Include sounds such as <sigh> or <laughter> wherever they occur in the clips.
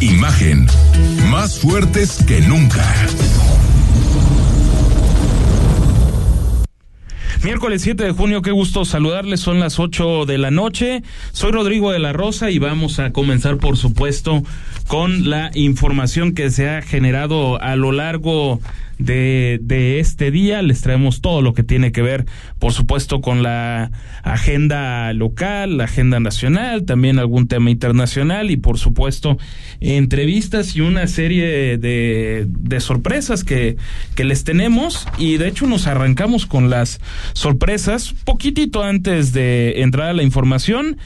Imagen. Más fuertes que nunca. Miércoles 7 de junio, qué gusto saludarles, son las 8 de la noche. Soy Rodrigo de la Rosa y vamos a comenzar, por supuesto, con la información que se ha generado a lo largo de, de este día. Les traemos todo lo que tiene que ver, por supuesto, con la agenda local, la agenda nacional, también algún tema internacional y, por supuesto, entrevistas y una serie de, de sorpresas que, que les tenemos. Y de hecho nos arrancamos con las sorpresas poquitito antes de entrar a la información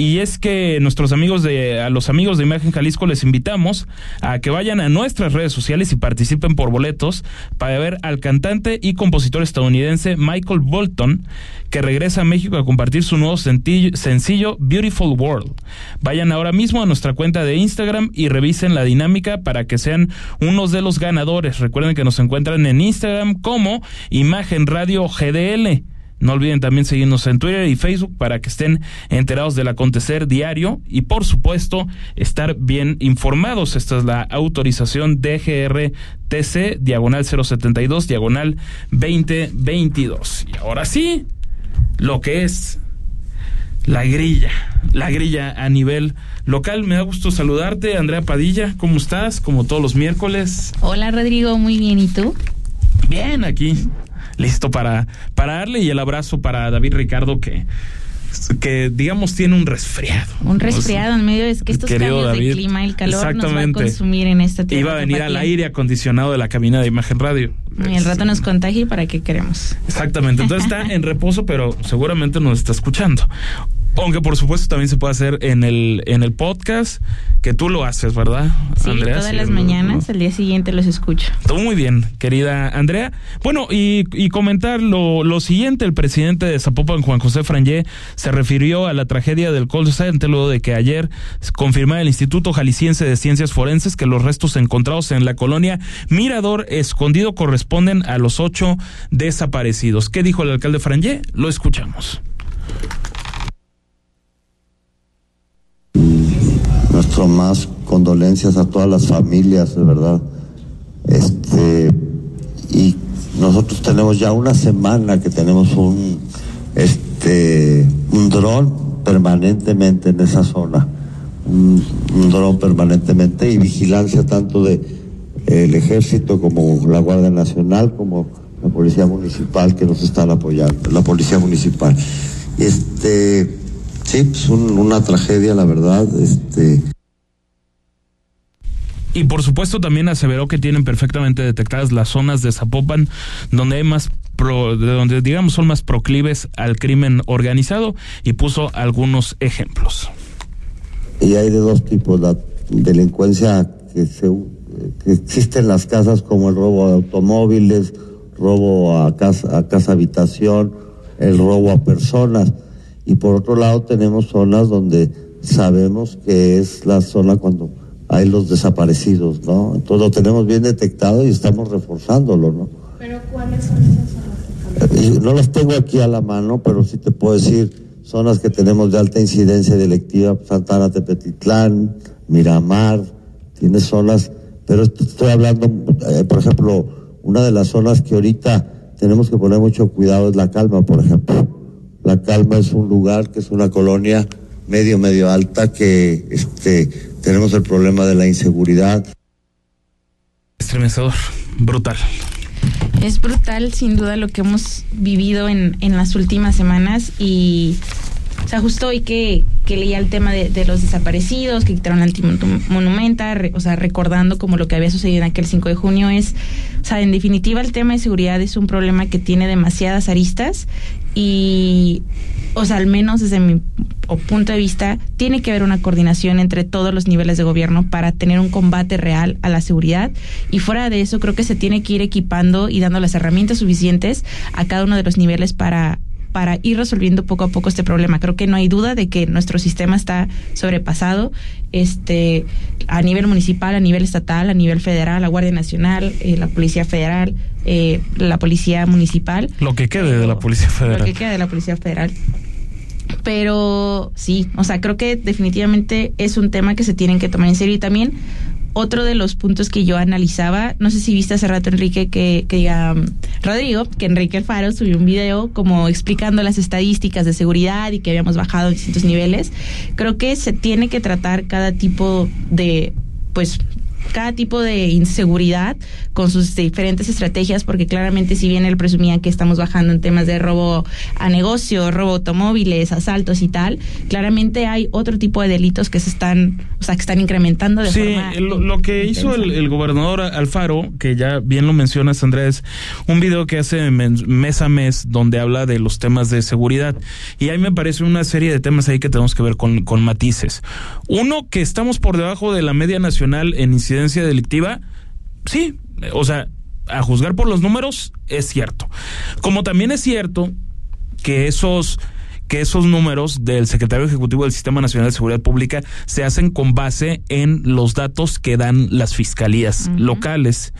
y es que nuestros amigos de a los amigos de Imagen Jalisco les invitamos a que vayan a nuestras redes sociales y participen por boletos para ver al cantante y compositor estadounidense Michael Bolton que regresa a México a compartir su nuevo sencillo Beautiful World. Vayan ahora mismo a nuestra cuenta de Instagram y revisen la dinámica para que sean unos de los ganadores. Recuerden que nos encuentran en Instagram como Imagen Radio GDL. No olviden también seguirnos en Twitter y Facebook para que estén enterados del acontecer diario y por supuesto estar bien informados. Esta es la autorización DGRTC diagonal 072 diagonal 2022. Y ahora sí, lo que es la grilla, la grilla a nivel local. Me da gusto saludarte, Andrea Padilla. ¿Cómo estás? Como todos los miércoles. Hola Rodrigo, muy bien. ¿Y tú? Bien, aquí listo para, para darle y el abrazo para David Ricardo que que digamos tiene un resfriado. Un resfriado en medio es que estos cambios de clima, el calor nos va a consumir en esta tierra. Iba a venir al aire acondicionado de la cabina de imagen radio. Y el rato nos contagie para qué queremos. Exactamente. Entonces está en reposo, pero seguramente nos está escuchando. Aunque por supuesto también se puede hacer en el, en el podcast, que tú lo haces, ¿verdad? Sí, todas las mañanas, al día siguiente los escucho. Todo muy bien, querida Andrea. Bueno, y, y comentar lo, lo, siguiente, el presidente de Zapopan, Juan José Frangé, se refirió a la tragedia del Col Center luego de que ayer confirmara el Instituto Jalisciense de Ciencias Forenses que los restos encontrados en la colonia Mirador Escondido corresponden a los ocho desaparecidos. ¿Qué dijo el alcalde Frangé? Lo escuchamos. Nuestro más condolencias a todas las familias, de verdad. Este, y nosotros tenemos ya una semana que tenemos un, este, un dron permanentemente en esa zona, un, dron permanentemente y vigilancia tanto de ejército como la Guardia Nacional como la policía municipal que nos están apoyando, la policía municipal. Este, Sí, pues una tragedia, la verdad. Este. Y por supuesto también aseveró que tienen perfectamente detectadas las zonas de Zapopan donde hay más donde digamos son más proclives al crimen organizado y puso algunos ejemplos. Y hay de dos tipos, la delincuencia que, se, que existe en las casas como el robo de automóviles, robo a casa, a casa habitación, el robo a personas y por otro lado tenemos zonas donde sabemos que es la zona cuando hay los desaparecidos, ¿no? Entonces lo tenemos bien detectado y estamos reforzándolo, ¿no? Pero ¿cuáles son esas zonas? Eh, no las tengo aquí a la mano, pero sí te puedo decir zonas que tenemos de alta incidencia delictiva, Santana Tepetitlán, Miramar, tiene zonas, pero estoy hablando, eh, por ejemplo, una de las zonas que ahorita tenemos que poner mucho cuidado es la calma, por ejemplo la Calma es un lugar que es una colonia medio, medio alta que este, tenemos el problema de la inseguridad. Estremecedor, brutal. Es brutal, sin duda, lo que hemos vivido en, en las últimas semanas y o sea, justo hoy que, que leía el tema de, los desaparecidos, que quitaron el monumenta, o sea, recordando como lo que había sucedido en aquel 5 de junio, es, o sea, en definitiva el tema de seguridad es un problema que tiene demasiadas aristas y, o sea, al menos desde mi punto de vista, tiene que haber una coordinación entre todos los niveles de gobierno para tener un combate real a la seguridad. Y fuera de eso, creo que se tiene que ir equipando y dando las herramientas suficientes a cada uno de los niveles para para ir resolviendo poco a poco este problema. Creo que no hay duda de que nuestro sistema está sobrepasado este a nivel municipal, a nivel estatal, a nivel federal, la Guardia Nacional, eh, la Policía Federal, eh, la Policía Municipal. Lo que quede de la Policía Federal. Lo que quede de la Policía Federal. Pero sí, o sea, creo que definitivamente es un tema que se tienen que tomar en serio y también otro de los puntos que yo analizaba, no sé si viste hace rato Enrique que, que um, Rodrigo, que Enrique Alfaro subió un video como explicando las estadísticas de seguridad y que habíamos bajado en distintos niveles. Creo que se tiene que tratar cada tipo de pues cada tipo de inseguridad con sus diferentes estrategias, porque claramente si bien él presumía que estamos bajando en temas de robo a negocio, robo automóviles, asaltos y tal, claramente hay otro tipo de delitos que se están, o sea, que están incrementando de sí, lo, que hizo el, gobernador Alfaro, que ya bien lo mencionas, Andrés, un video que hace mes a mes donde habla de los temas de seguridad. Y ahí me parece una serie de temas ahí que tenemos que ver con, con matices. Uno, que estamos por debajo de la media nacional en incidencia delictiva, sí, o sea, a juzgar por los números, es cierto. Como también es cierto que esos que esos números del secretario ejecutivo del Sistema Nacional de Seguridad Pública se hacen con base en los datos que dan las fiscalías locales.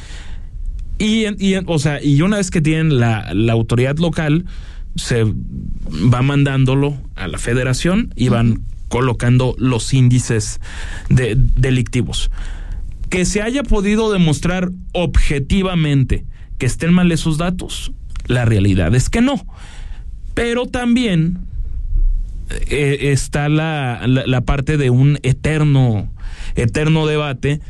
Y, o sea, y una vez que tienen la, la, autoridad local, se va mandándolo a la federación y van colocando los índices de, delictivos que se haya podido demostrar objetivamente que estén mal esos datos, la realidad es que no. Pero también eh, está la, la, parte de un eterno, eterno debate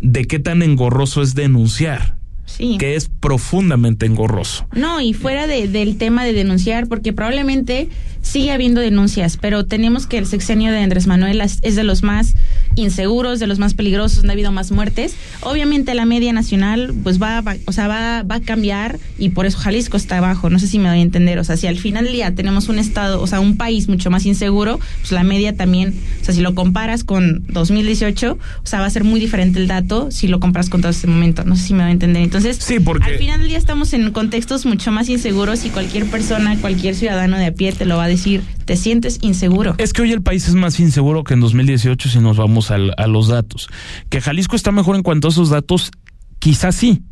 de qué tan engorroso es denunciar. Sí. que es profundamente engorroso. No, y fuera de, del tema de denunciar, porque probablemente sigue habiendo denuncias, pero tenemos que el sexenio de Andrés Manuel es de los más inseguros, de los más peligrosos, donde ha habido más muertes. Obviamente la media nacional pues va, o sea, va, va a cambiar y por eso Jalisco está abajo, no sé si me doy a entender, o sea, si al final del día tenemos un estado, o sea, un país mucho más inseguro, pues la media también, o sea, si lo comparas con 2018, o sea, va a ser muy diferente el dato si lo comparas con todo este momento, no sé si me doy a entender. Entonces, sí, porque... al final del día estamos en contextos mucho más inseguros y cualquier persona, cualquier ciudadano de a pie te lo va a decir, te sientes inseguro. Es que hoy el país es más inseguro que en 2018 si nos vamos a los datos. Que Jalisco está mejor en cuanto a esos datos, quizás sí.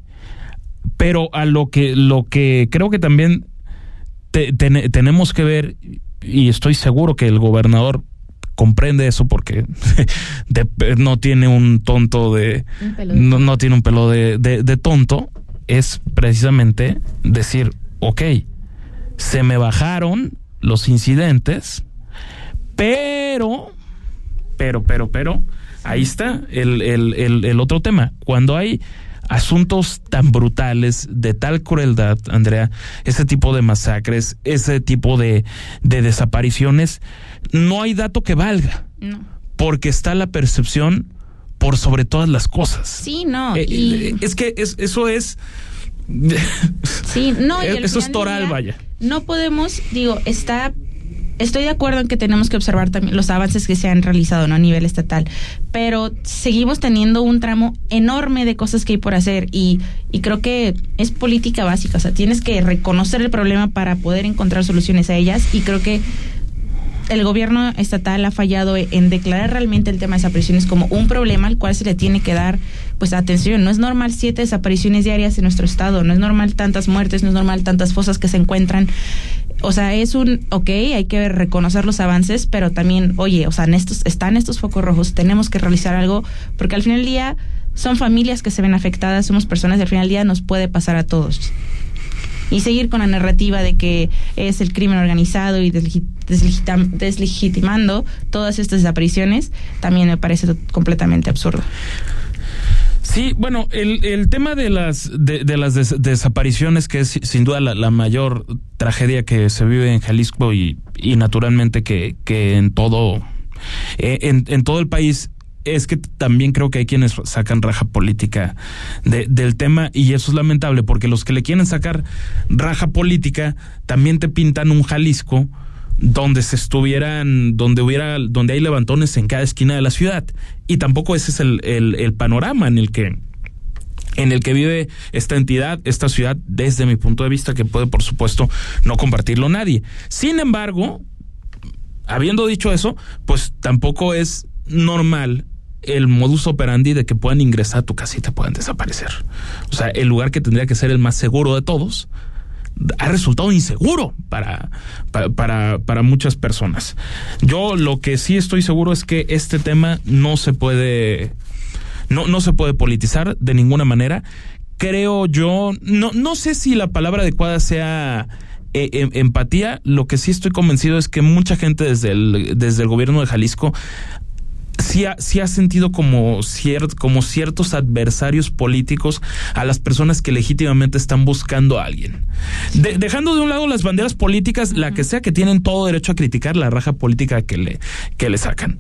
Pero a lo que, lo que creo que también tenemos que ver, y estoy seguro que el gobernador comprende eso porque <laughs> no tiene un tonto de, no, no, tiene un pelo de, de, tonto, es precisamente decir, ok, se me bajaron los incidentes, pero, pero, pero, pero, ahí está el, el, el, otro tema. Cuando hay asuntos tan brutales, de tal crueldad, Andrea, ese tipo de masacres, ese tipo de, de desapariciones, no hay dato que valga. Porque está la percepción por sobre todas las cosas. Sí, no. Eh, eh, es que es, eso es. Sí, no. Y <laughs> eso es toral, vaya. No podemos, digo, está estoy de acuerdo en que tenemos que observar también los avances que se han realizado ¿no? a nivel estatal, pero seguimos teniendo un tramo enorme de cosas que hay por hacer y, y creo que es política básica, o sea, tienes que reconocer el problema para poder encontrar soluciones a ellas y creo que el gobierno estatal ha fallado en declarar realmente el tema de desapariciones como un problema al cual se le tiene que dar pues atención. No es normal siete desapariciones diarias en nuestro estado, no es normal tantas muertes, no es normal tantas fosas que se encuentran o sea, es un, ok, hay que reconocer los avances, pero también, oye, o sea, en estos, están estos focos rojos, tenemos que realizar algo, porque al final del día son familias que se ven afectadas, somos personas y al final del día nos puede pasar a todos. Y seguir con la narrativa de que es el crimen organizado y deslegitimando todas estas desapariciones, también me parece completamente absurdo. Sí, bueno, el, el tema de las de, las desapariciones, que es sin duda la, mayor tragedia que se vive en Jalisco y, y naturalmente que, que en todo eh, en, en todo el país es que también creo que hay quienes sacan raja política del tema y eso es lamentable porque los que le quieren sacar raja política también te pintan un Jalisco donde se estuvieran, donde hubiera, donde hay levantones en cada esquina de la ciudad y tampoco ese es el, el panorama en el que en el que vive esta entidad, esta ciudad, desde mi punto de vista, que puede, por supuesto, no compartirlo nadie. Sin embargo, habiendo dicho eso, pues tampoco es normal el modus operandi de que puedan ingresar a tu casa y te puedan desaparecer. O sea, el lugar que tendría que ser el más seguro de todos ha resultado inseguro para, para, para, muchas personas. Yo lo que sí estoy seguro es que este tema no se puede, no, no se puede politizar de ninguna manera. Creo yo, no, no sé si la palabra adecuada sea eh, em, empatía, lo que sí estoy convencido es que mucha gente desde el, desde el gobierno de Jalisco sí ha, ha sentido como, como ciertos adversarios políticos a las personas que legítimamente están buscando a alguien. dejando de un lado las banderas políticas, la que sea que tienen todo derecho a criticar la raja política que le, que le sacan.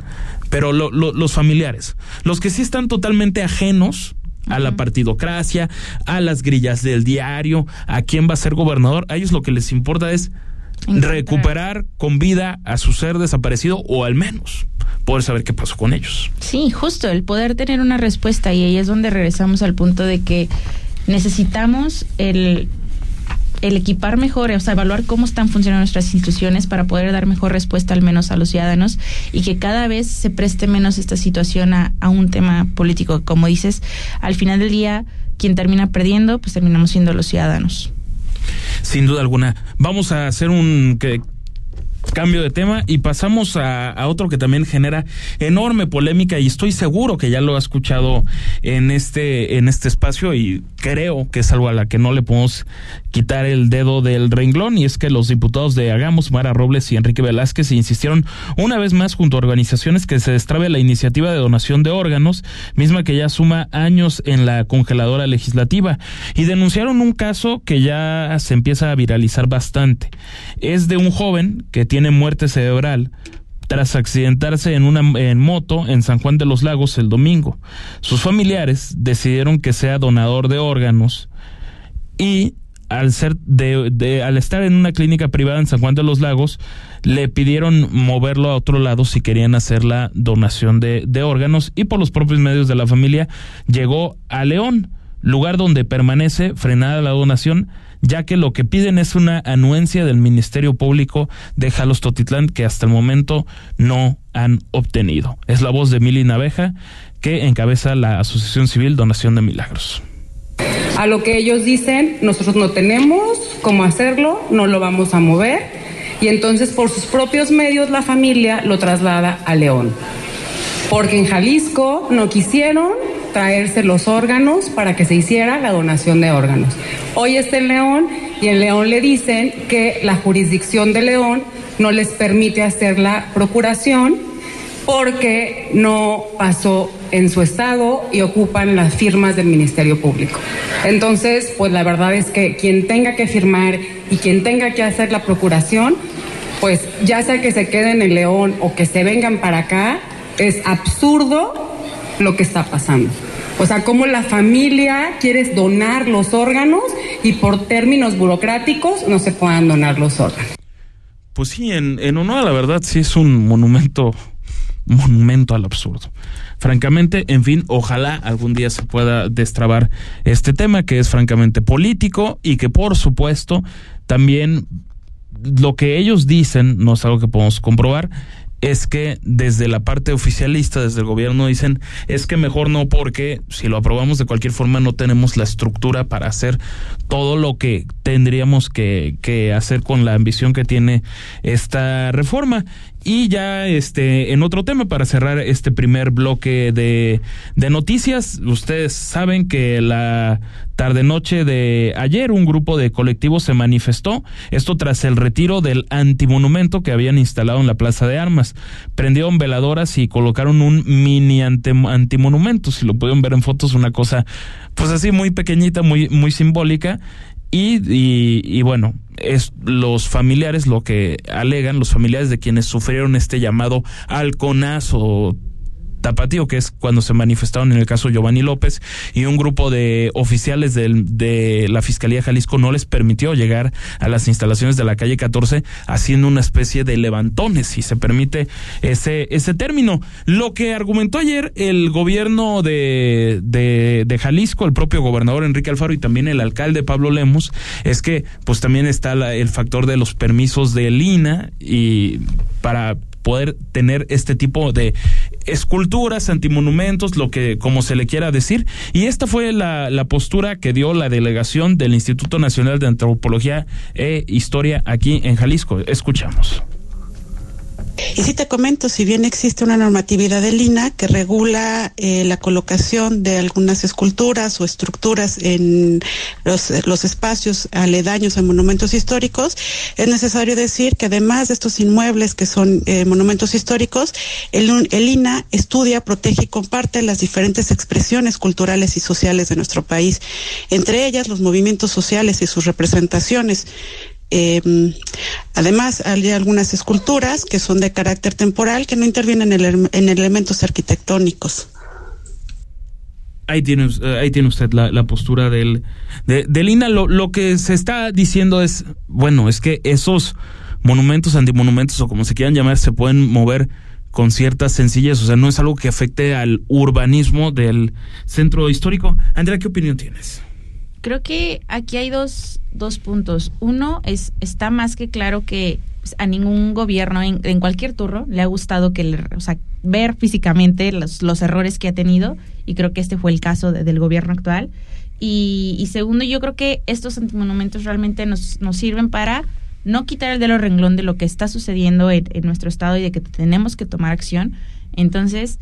Pero los familiares, los que sí están totalmente ajenos a la partidocracia, a las grillas del diario, a quién va a ser gobernador. A ellos lo que les importa es recuperar con vida a su ser desaparecido o al menos poder saber qué pasó con ellos. Sí, justo, el poder tener una respuesta y ahí es donde regresamos al punto de que necesitamos el el equipar mejor, o sea, evaluar cómo están funcionando nuestras instituciones para poder dar mejor respuesta al menos a los ciudadanos y que cada vez se preste menos esta situación a, a un tema político. Como dices, al final del día, quien termina perdiendo, pues terminamos siendo los ciudadanos. Sin duda alguna. Vamos a hacer un cambio de tema y pasamos a, otro que también genera enorme polémica y estoy seguro que ya lo ha escuchado en este en este espacio y creo que es algo a la que no le podemos quitar el dedo del renglón y es que los diputados de Hagamos, Mara Robles y Enrique Velázquez insistieron una vez más junto a organizaciones que se destrabe la iniciativa de donación de órganos, misma que ya suma años en la congeladora legislativa y denunciaron un caso que ya se empieza a viralizar bastante. Es de un joven que tiene muerte cerebral tras accidentarse en una en moto en San Juan de los Lagos el domingo. Sus familiares decidieron que sea donador de órganos y al ser de, al estar en una clínica privada en San Juan de los Lagos le pidieron moverlo a otro lado si querían hacer la donación de, de órganos y por los propios medios de la familia llegó a León, lugar donde permanece frenada la donación ya que lo que piden es una anuencia del Ministerio Público de Jalos Totitlán que hasta el momento no han obtenido. Es la voz de Mili Naveja que encabeza la Asociación Civil Donación de Milagros. A lo que ellos dicen, nosotros no tenemos cómo hacerlo, no lo vamos a mover y entonces por sus propios medios la familia lo traslada a León. Porque en Jalisco no quisieron traerse los órganos para que se hiciera la donación de órganos. Hoy está en León y en León le dicen que la jurisdicción de León no les permite hacer la procuración porque no pasó en su estado y ocupan las firmas del Ministerio Público. Entonces, pues la verdad es que quien tenga que firmar y quien tenga que hacer la procuración, pues ya sea que se queden en León o que se vengan para acá, es absurdo lo que está pasando. O sea, cómo la familia quiere donar los órganos y por términos burocráticos no se puedan donar los órganos. Pues sí, en, en honor a la verdad sí es un monumento, monumento al absurdo. Francamente, en fin, ojalá algún día se pueda destrabar este tema que es francamente político y que por supuesto también lo que ellos dicen, no es algo que podemos comprobar, es que desde la parte oficialista, desde el gobierno, dicen es que mejor no porque si lo aprobamos de cualquier forma no tenemos la estructura para hacer todo lo que tendríamos que, que hacer con la ambición que tiene esta reforma. Y ya este, en otro tema, para cerrar este primer bloque de, de noticias, ustedes saben que la tarde-noche de ayer un grupo de colectivos se manifestó, esto tras el retiro del antimonumento que habían instalado en la Plaza de Armas. Prendieron veladoras y colocaron un mini antimonumento, si lo pudieron ver en fotos, una cosa pues así muy pequeñita, muy, muy simbólica. Y, y, bueno, es los familiares lo que alegan, los familiares de quienes sufrieron este llamado halconazo Tapatío, que es cuando se manifestaron en el caso Giovanni López, y un grupo de oficiales de la Fiscalía de Jalisco no les permitió llegar a las instalaciones de la calle 14 haciendo una especie de levantones, si se permite ese, ese término. Lo que argumentó ayer el gobierno de, de, Jalisco, el propio gobernador Enrique Alfaro y también el alcalde Pablo Lemus, es que pues también está el factor de los permisos de Lina y para poder tener este tipo de esculturas, antimonumentos, lo que como se le quiera decir. Y esta fue la, la postura que dio la delegación del Instituto Nacional de Antropología e Historia aquí en Jalisco. Escuchamos. Y si te comento, si bien existe una normatividad del INA que regula eh, la colocación de algunas esculturas o estructuras en los, espacios aledaños a monumentos históricos, es necesario decir que además de estos inmuebles que son eh, monumentos históricos, el INA estudia, protege y comparte las diferentes expresiones culturales y sociales de nuestro país, entre ellas los movimientos sociales y sus representaciones. Eh, además, hay algunas esculturas que son de carácter temporal que no intervienen en, en elementos arquitectónicos. Ahí tiene, eh, ahí tiene usted la, postura del, de, del INA. Lo, lo que se está diciendo es, bueno, es que esos monumentos, antimonumentos o como se quieran llamar, se pueden mover con ciertas sencillas, o sea, no es algo que afecte al urbanismo del centro histórico. Andrea, ¿qué opinión tienes? Creo que aquí hay dos, dos puntos. Uno es está más que claro que pues, a ningún gobierno en, en, cualquier turno le ha gustado que o sea, ver físicamente los, los, errores que ha tenido y creo que este fue el caso del gobierno actual. Y, y, segundo, yo creo que estos antimonumentos realmente nos, nos sirven para no quitar el dedo renglón de lo que está sucediendo en, en, nuestro estado y de que tenemos que tomar acción. Entonces,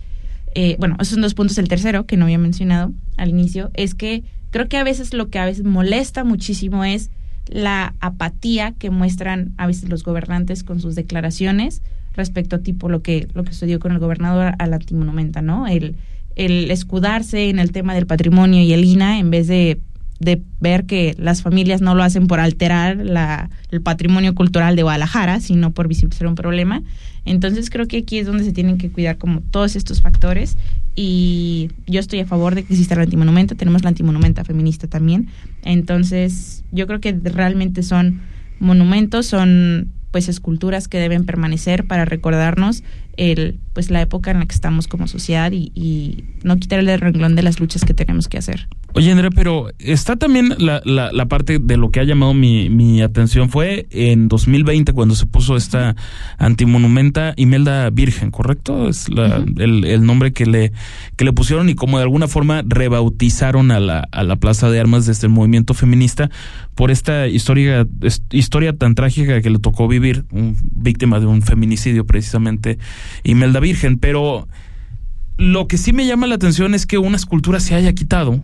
eh, bueno, esos son dos puntos. El tercero, que no había mencionado al inicio, es que Creo que a veces lo que a veces molesta muchísimo es la apatía que muestran a veces los gobernantes con sus declaraciones respecto a tipo lo que lo que sucedió con el gobernador al antimonumenta, ¿no? El, el escudarse en el tema del patrimonio y el INA en vez de de ver que las familias no lo hacen por alterar la, el patrimonio cultural de Guadalajara, sino por visibilizar un problema. Entonces creo que aquí es donde se tienen que cuidar como todos estos factores y yo estoy a favor de que exista el antimonumento, tenemos la antimonumenta feminista también. Entonces yo creo que realmente son monumentos, son pues esculturas que deben permanecer para recordarnos el pues la época en la que estamos como sociedad y, y no quitarle el renglón de las luchas que tenemos que hacer. Oye, Andrea, pero está también la, la, la parte de lo que ha llamado mi, mi, atención. Fue en 2020 cuando se puso esta antimonumenta Imelda Virgen, ¿correcto? Es la, el, el, nombre que le, que le pusieron y como de alguna forma rebautizaron a la, a la Plaza de Armas desde el movimiento feminista por esta historia, historia tan trágica que le tocó vivir, un, víctima de un feminicidio precisamente, Imelda Virgen. Pero lo que sí me llama la atención es que una escultura se haya quitado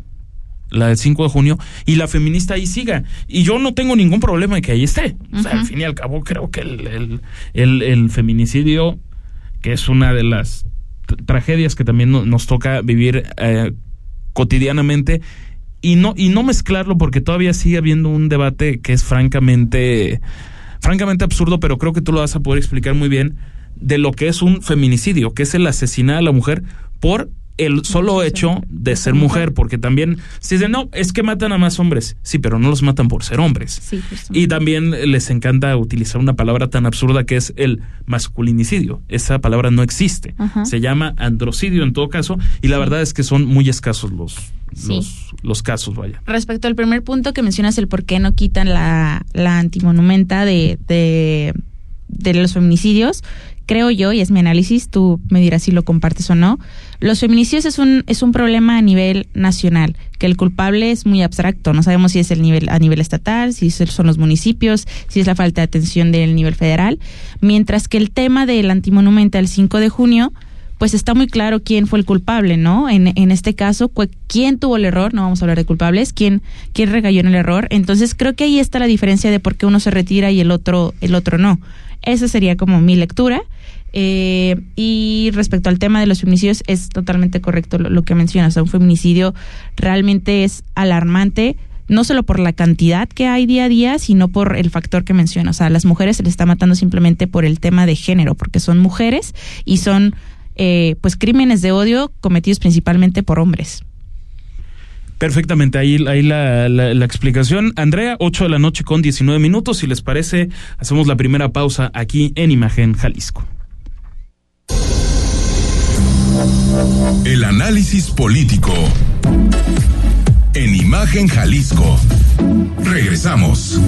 la del 5 de junio, y la feminista ahí siga. Y yo no tengo ningún problema en que ahí esté. O sea, al fin y al cabo, creo que el, el, el, feminicidio, que es una de las tragedias que también nos toca vivir eh, cotidianamente, y no, y no mezclarlo porque todavía sigue habiendo un debate que es francamente, francamente absurdo, pero creo que tú lo vas a poder explicar muy bien de lo que es un feminicidio, que es el asesinar a la mujer por el solo hecho de ser mujer, porque también si dicen, no, es que matan a más hombres, sí, pero no los matan por ser hombres. y también les encanta utilizar una palabra tan absurda que es el masculinicidio. Esa palabra no existe. Se llama androcidio en todo caso, y la verdad es que son muy escasos los, los, los, casos, vaya. Respecto al primer punto que mencionas, el por qué no quitan la, la antimonumenta de, de, de los feminicidios, creo yo, y es mi análisis, tú me dirás si lo compartes o no, los feminicidios es un, es un problema a nivel nacional, que el culpable es muy abstracto, no sabemos si es el nivel a nivel estatal, si son los municipios, si es la falta de atención del nivel federal, mientras que el tema del antimonumento el 5 de junio, pues está muy claro quién fue el culpable, ¿no? En, en este caso, quién tuvo el error, no vamos a hablar de culpables, quién, quién regalló en el error. Entonces creo que ahí está la diferencia de por qué uno se retira y el otro, el otro no. Esa sería como mi lectura. Eh, y respecto al tema de los feminicidios, es totalmente correcto lo, que mencionas. un feminicidio realmente es alarmante, no solo por la cantidad que hay día a día, sino por el factor que mencionas. O sea, a las mujeres se les está matando simplemente por el tema de género, porque son mujeres y son eh, pues crímenes de odio cometidos principalmente por hombres. Perfectamente, ahí, la, la, explicación. Andrea, 8 de la noche con 19 minutos. Si les parece, hacemos la primera pausa aquí en Imagen Jalisco. El análisis político. En Imagen Jalisco. Regresamos.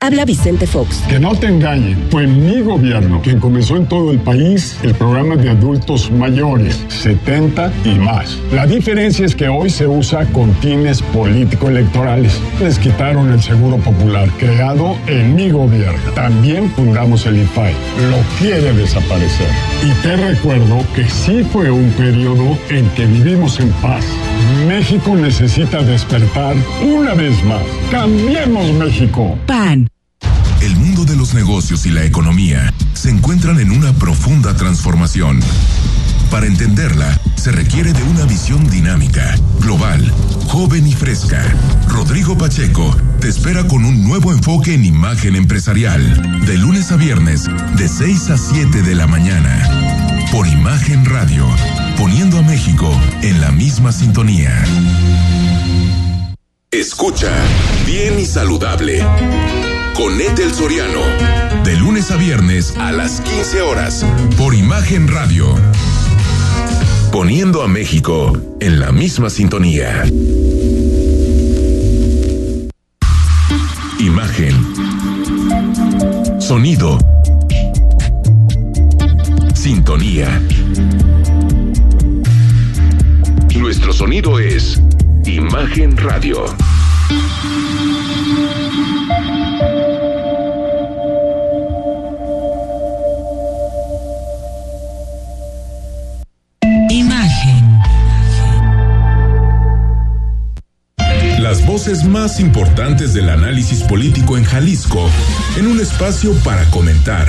Habla Vicente Fox. Que no te engañe, fue mi gobierno quien comenzó en todo el país el programa de adultos mayores, 70 y más. La diferencia es que hoy se usa con fines político-electorales. Les quitaron el Seguro Popular, creado en mi gobierno. También fundamos el IFAI. Lo quiere desaparecer. Y te recuerdo que sí fue un periodo en que vivimos en paz. México necesita despertar una vez más. Cambiemos México. PAN. El mundo de los negocios y la economía se encuentran en una profunda transformación. Para entenderla, se requiere de una visión dinámica, global, joven y fresca. Rodrigo Pacheco te espera con un nuevo enfoque en imagen empresarial, de lunes a viernes, de 6 a 7 de la mañana. Por Imagen Radio, poniendo a México en la misma sintonía. Escucha, bien y saludable con Ethel Soriano. De lunes a viernes a las 15 horas por Imagen Radio. Poniendo a México en la misma sintonía. Imagen. Sonido. Sintonía. Nuestro sonido es Imagen Radio. voces más importantes del análisis político en Jalisco en un espacio para comentar,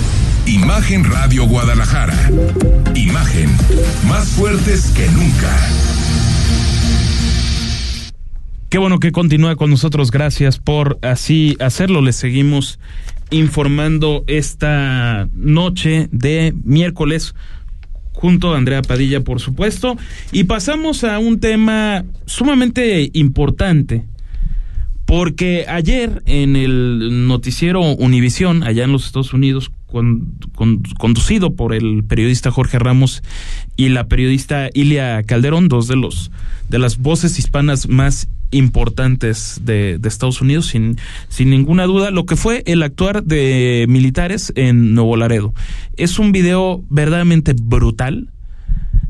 Imagen Radio Guadalajara. Imagen, más fuertes que nunca. Qué bueno que continúa con nosotros. Gracias por así hacerlo. Les seguimos informando esta noche de miércoles junto a Andrea Padilla, por supuesto. Y pasamos a un tema sumamente importante porque ayer en el noticiero Univisión, allá en los Estados Unidos, conducido por el periodista Jorge Ramos y la periodista Ilia Calderón, dos de los de las voces hispanas más importantes de, de, Estados Unidos, sin, sin ninguna duda, lo que fue el actuar de militares en Nuevo Laredo. Es un video verdaderamente brutal,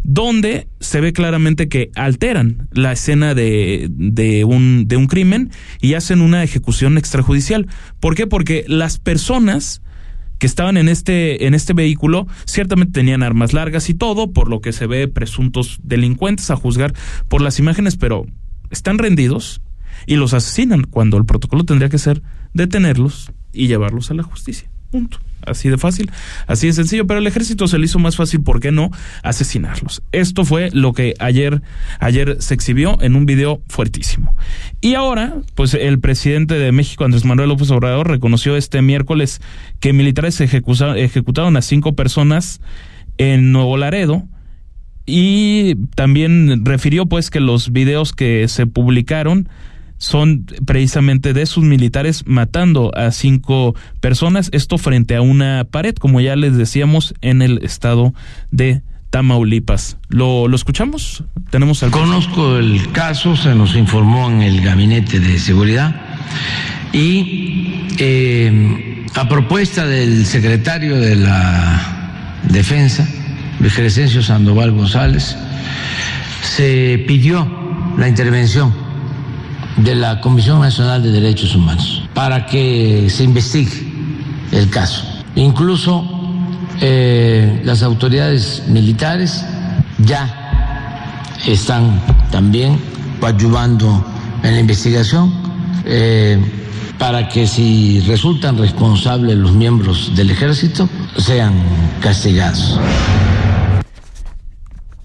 donde se ve claramente que alteran la escena de, de, un, de un crimen y hacen una ejecución extrajudicial. ¿Por qué? Porque las personas que estaban en este, en este vehículo ciertamente tenían armas largas y todo, por lo que se ve presuntos delincuentes a juzgar por las imágenes, pero están rendidos y los asesinan cuando el protocolo tendría que ser detenerlos y llevarlos a la justicia. Punto. Así de fácil, así de sencillo, pero el ejército se le hizo más fácil, ¿por qué no? Asesinarlos. Esto fue lo que ayer, ayer se exhibió en un video fuertísimo. Y ahora, pues el presidente de México, Andrés Manuel López Obrador, reconoció este miércoles que militares ejecutaron a cinco personas en Nuevo Laredo y también refirió pues que los videos que se publicaron son precisamente de sus militares matando a cinco personas, esto frente a una pared, como ya les decíamos, en el estado de Tamaulipas. ¿Lo, lo escuchamos? ¿Tenemos algo? Conozco el caso, se nos informó en el gabinete de seguridad y eh, a propuesta del secretario de la Defensa, Crescencio Sandoval González, se pidió la intervención de la Comisión Nacional de Derechos Humanos para que se investigue el caso. Incluso eh, las autoridades militares ya están también ayudando en la investigación eh, para que si resultan responsables los miembros del ejército sean castigados.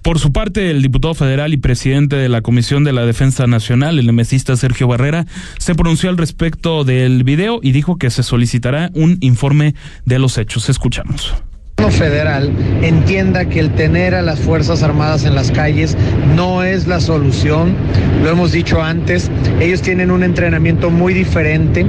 Por su parte, el diputado federal y presidente de la Comisión de la Defensa Nacional, el nemesista Sergio Barrera, se pronunció al respecto del video y dijo que se solicitará un informe de los hechos. Escuchamos federal entienda que el tener a las Fuerzas Armadas en las calles no es la solución. Lo hemos dicho antes, ellos tienen un entrenamiento muy diferente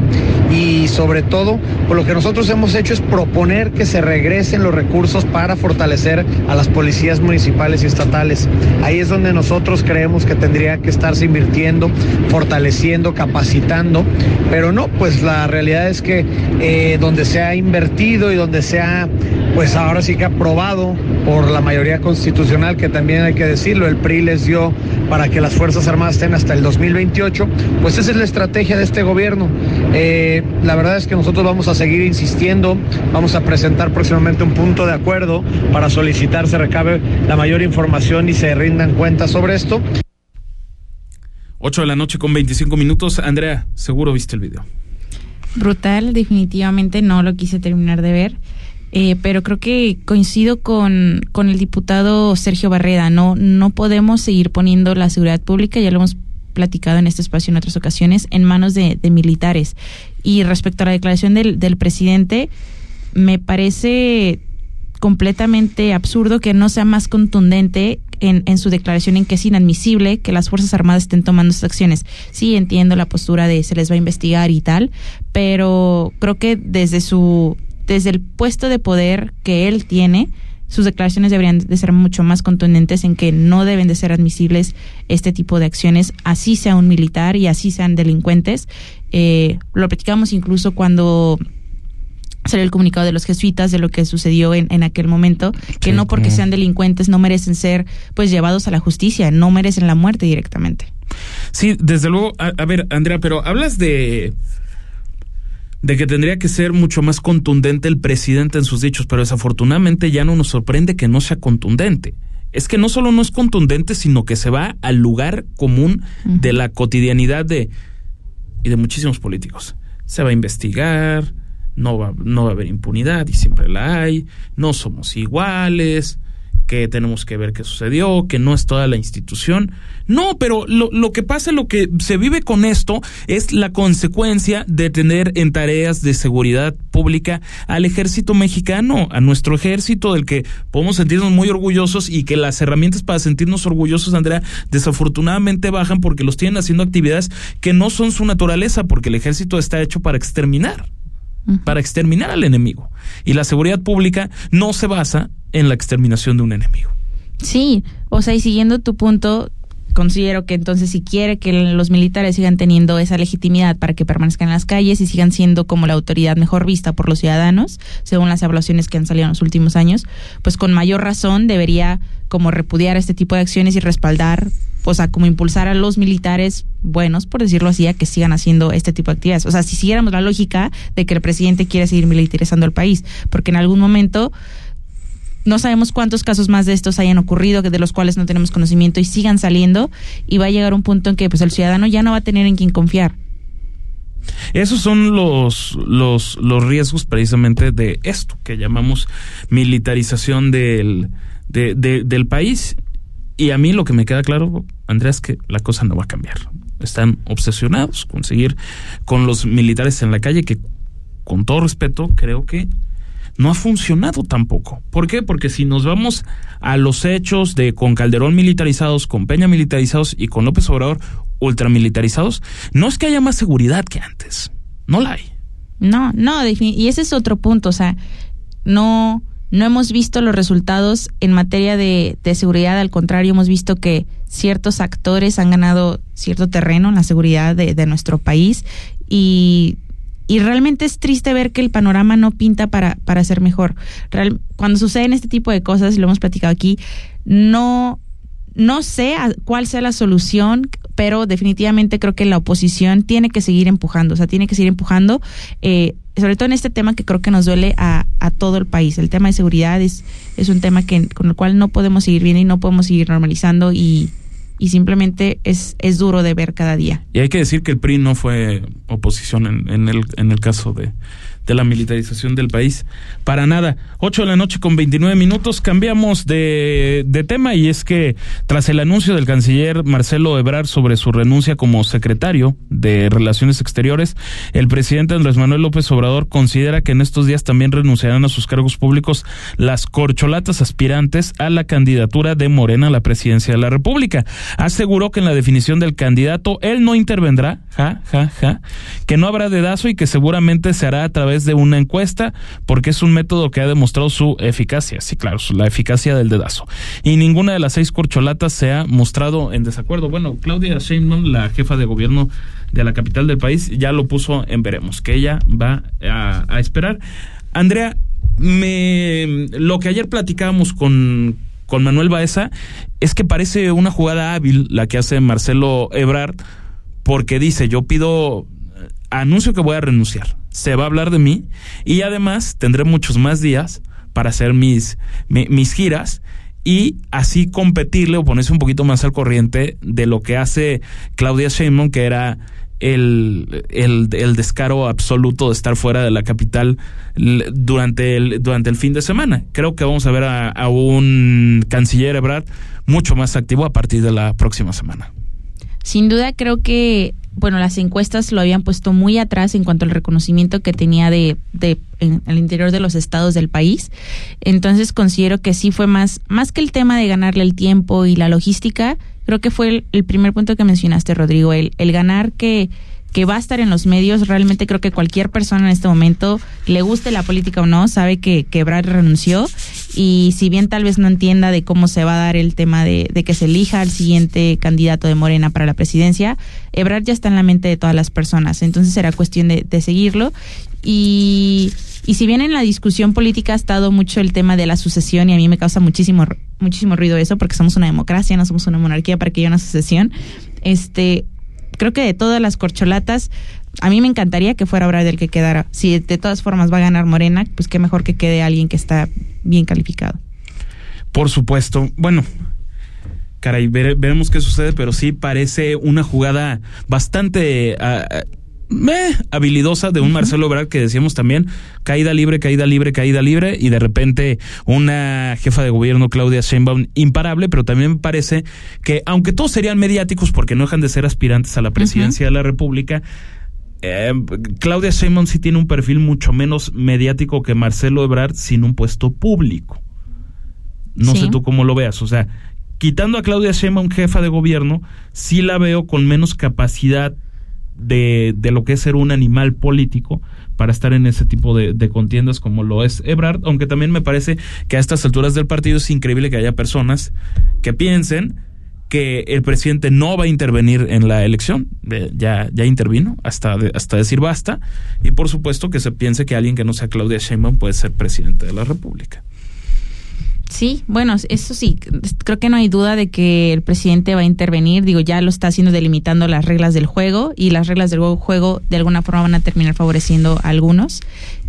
y sobre todo, por lo que nosotros hemos hecho es proponer que se regresen los recursos para fortalecer a las policías municipales y estatales. Ahí es donde nosotros creemos que tendría que estarse invirtiendo, fortaleciendo, capacitando, pero no, pues la realidad es que eh, donde se ha invertido y donde se ha pues ahora sí que aprobado por la mayoría constitucional, que también hay que decirlo, el PRI les dio para que las Fuerzas Armadas estén hasta el 2028, pues esa es la estrategia de este gobierno. Eh, la verdad es que nosotros vamos a seguir insistiendo, vamos a presentar próximamente un punto de acuerdo para solicitar se recabe la mayor información y se rindan cuentas sobre esto. 8 de la noche con 25 minutos. Andrea, seguro viste el video. Brutal, definitivamente no lo quise terminar de ver. Eh, pero creo que coincido con, con el diputado Sergio Barreda, no, no podemos seguir poniendo la seguridad pública, ya lo hemos platicado en este espacio en otras ocasiones, en manos de, militares. Y respecto a la declaración del, del presidente, me parece completamente absurdo que no sea más contundente en, en, su declaración en que es inadmisible que las Fuerzas Armadas estén tomando estas acciones. Sí, entiendo la postura de se les va a investigar y tal, pero creo que desde su desde el puesto de poder que él tiene, sus declaraciones deberían de ser mucho más contundentes en que no deben de ser admisibles este tipo de acciones, así sea un militar y así sean delincuentes. Eh, lo platicamos incluso cuando salió el comunicado de los jesuitas de lo que sucedió en, en aquel momento, que no porque sean delincuentes no merecen ser pues llevados a la justicia, no merecen la muerte directamente. Sí, desde luego, a ver, Andrea, pero hablas de de que tendría que ser mucho más contundente el presidente en sus dichos, pero desafortunadamente ya no nos sorprende que no sea contundente. Es que no solo no es contundente, sino que se va al lugar común de la cotidianidad de y de muchísimos políticos. Se va a investigar, no va, no va a haber impunidad y siempre la hay, no somos iguales, que tenemos que ver qué sucedió, que no es toda la institución. No, pero lo, lo que pasa, lo que se vive con esto es la consecuencia de tener en tareas de seguridad pública al ejército mexicano, a nuestro ejército del que podemos sentirnos muy orgullosos y que las herramientas para sentirnos orgullosos, Andrea, desafortunadamente bajan porque los tienen haciendo actividades que no son su naturaleza, porque el ejército está hecho para exterminar para exterminar al enemigo. Y la seguridad pública no se basa en la exterminación de un enemigo. Sí, o sea, y siguiendo tu punto, considero que entonces si quiere que los militares sigan teniendo esa legitimidad para que permanezcan en las calles y sigan siendo como la autoridad mejor vista por los ciudadanos, según las evaluaciones que han salido en los últimos años, pues con mayor razón debería como repudiar este tipo de acciones y respaldar o sea, como impulsar a los militares buenos, por decirlo así, a que sigan haciendo este tipo de actividades. O sea, si siguiéramos la lógica de que el presidente quiere seguir militarizando el país, porque en algún momento no sabemos cuántos casos más de estos hayan ocurrido, de los cuales no tenemos conocimiento y sigan saliendo, y va a llegar un punto en que pues el ciudadano ya no va a tener en quién confiar. Esos son los, los, los riesgos precisamente de esto que llamamos militarización del, del país. Y a mí lo que me queda claro, Andrea, es que la cosa no va a cambiar. Están obsesionados con seguir con los militares en la calle, que con todo respeto creo que no ha funcionado tampoco. ¿Por qué? Porque si nos vamos a los hechos de con Calderón militarizados, con Peña militarizados y con López Obrador ultramilitarizados, no es que haya más seguridad que antes. No la hay. No, no, y ese es otro punto, o sea, no no hemos visto los resultados en materia de, seguridad, al contrario, hemos visto que ciertos actores han ganado cierto terreno en la seguridad de, nuestro país y, realmente es triste ver que el panorama no pinta para, para ser mejor. cuando suceden este tipo de cosas, y lo hemos platicado aquí, no, no sé cuál sea la solución, pero definitivamente creo que la oposición tiene que seguir empujando, o sea, tiene que seguir empujando. Eh, sobre todo en este tema que creo que nos duele a, a todo el país. El tema de seguridad es, es un tema que, con el cual no podemos seguir viendo y no podemos seguir normalizando y, y simplemente es, es duro de ver cada día. Y hay que decir que el PRI no fue oposición en, en, el, en el caso de, de la militarización del país. Para nada. 8 de la noche con 29 minutos. Cambiamos de, de, tema y es que tras el anuncio del canciller Marcelo Ebrard sobre su renuncia como secretario de Relaciones Exteriores, el presidente Andrés Manuel López Obrador considera que en estos días también renunciarán a sus cargos públicos las corcholatas aspirantes a la candidatura de Morena a la presidencia de la República. Aseguró que en la definición del candidato él no intervendrá, ja, ja, ja, que no habrá dedazo y que seguramente se hará a través de una encuesta porque es un método que ha demostrado su eficacia. Sí, claro, la eficacia del dedazo. Y ninguna de las seis corcholatas se ha mostrado en desacuerdo. Bueno, Claudia Sheinbaum, la jefa de gobierno de la capital del país, ya lo puso en veremos, que ella va a, esperar. Andrea, me, lo que ayer platicábamos con, con Manuel Baeza es que parece una jugada hábil la que hace Marcelo Ebrard porque dice, yo pido, anuncio que voy a renunciar se va a hablar de mí y además tendré muchos más días para hacer mis, mis, giras y así competirle o ponerse un poquito más al corriente de lo que hace Claudia Sheinbaum, que era el, el, el, descaro absoluto de estar fuera de la capital durante el, durante el fin de semana. Creo que vamos a ver a, a un canciller Ebrard mucho más activo a partir de la próxima semana. Sin duda creo que bueno, las encuestas lo habían puesto muy atrás en cuanto al reconocimiento que tenía de, de en el interior de los estados del país. Entonces considero que sí fue más, más que el tema de ganarle el tiempo y la logística, creo que fue el, el primer punto que mencionaste, Rodrigo, el, el ganar que que va a estar en los medios. Realmente creo que cualquier persona en este momento, le guste la política o no, sabe que, quebrar renunció. Y si bien tal vez no entienda de cómo se va a dar el tema de, de que se elija al siguiente candidato de Morena para la presidencia, Ebrard ya está en la mente de todas las personas. Entonces será cuestión de, de seguirlo. Y, y si bien en la discusión política ha estado mucho el tema de la sucesión y a mí me causa muchísimo muchísimo ruido eso porque somos una democracia, no somos una monarquía para que haya una sucesión, este creo que de todas las corcholatas, a mí me encantaría que fuera Brad el que quedara. Si de todas formas va a ganar Morena, pues qué mejor que quede alguien que está bien calificado. Por supuesto. Bueno, caray, veremos qué sucede, pero sí parece una jugada bastante uh, meh, habilidosa de un Marcelo Ebrard que decíamos también, caída libre, caída libre, caída libre, y de repente una jefa de gobierno, Claudia Sheinbaum, imparable, pero también me parece que, aunque todos serían mediáticos porque no dejan de ser aspirantes a la presidencia de la República, eh, Claudia Sheinbaum sí tiene un perfil mucho menos mediático que Marcelo Ebrard sin un puesto público. No sí. sé tú cómo lo veas, o sea, quitando a Claudia Sheinbaum jefa de gobierno, sí la veo con menos capacidad de, de, lo que es ser un animal político para estar en ese tipo de, de, contiendas como lo es Ebrard, aunque también me parece que a estas alturas del partido es increíble que haya personas que piensen que el presidente no va a intervenir en la elección, ya, ya intervino hasta, de, hasta decir basta, y por supuesto que se piense que alguien que no sea Claudia Sheinbaum puede ser presidente de la República. Sí, bueno, eso sí, creo que no hay duda de que el presidente va a intervenir, digo, ya lo está haciendo delimitando las reglas del juego y las reglas del juego de alguna forma van a terminar favoreciendo a algunos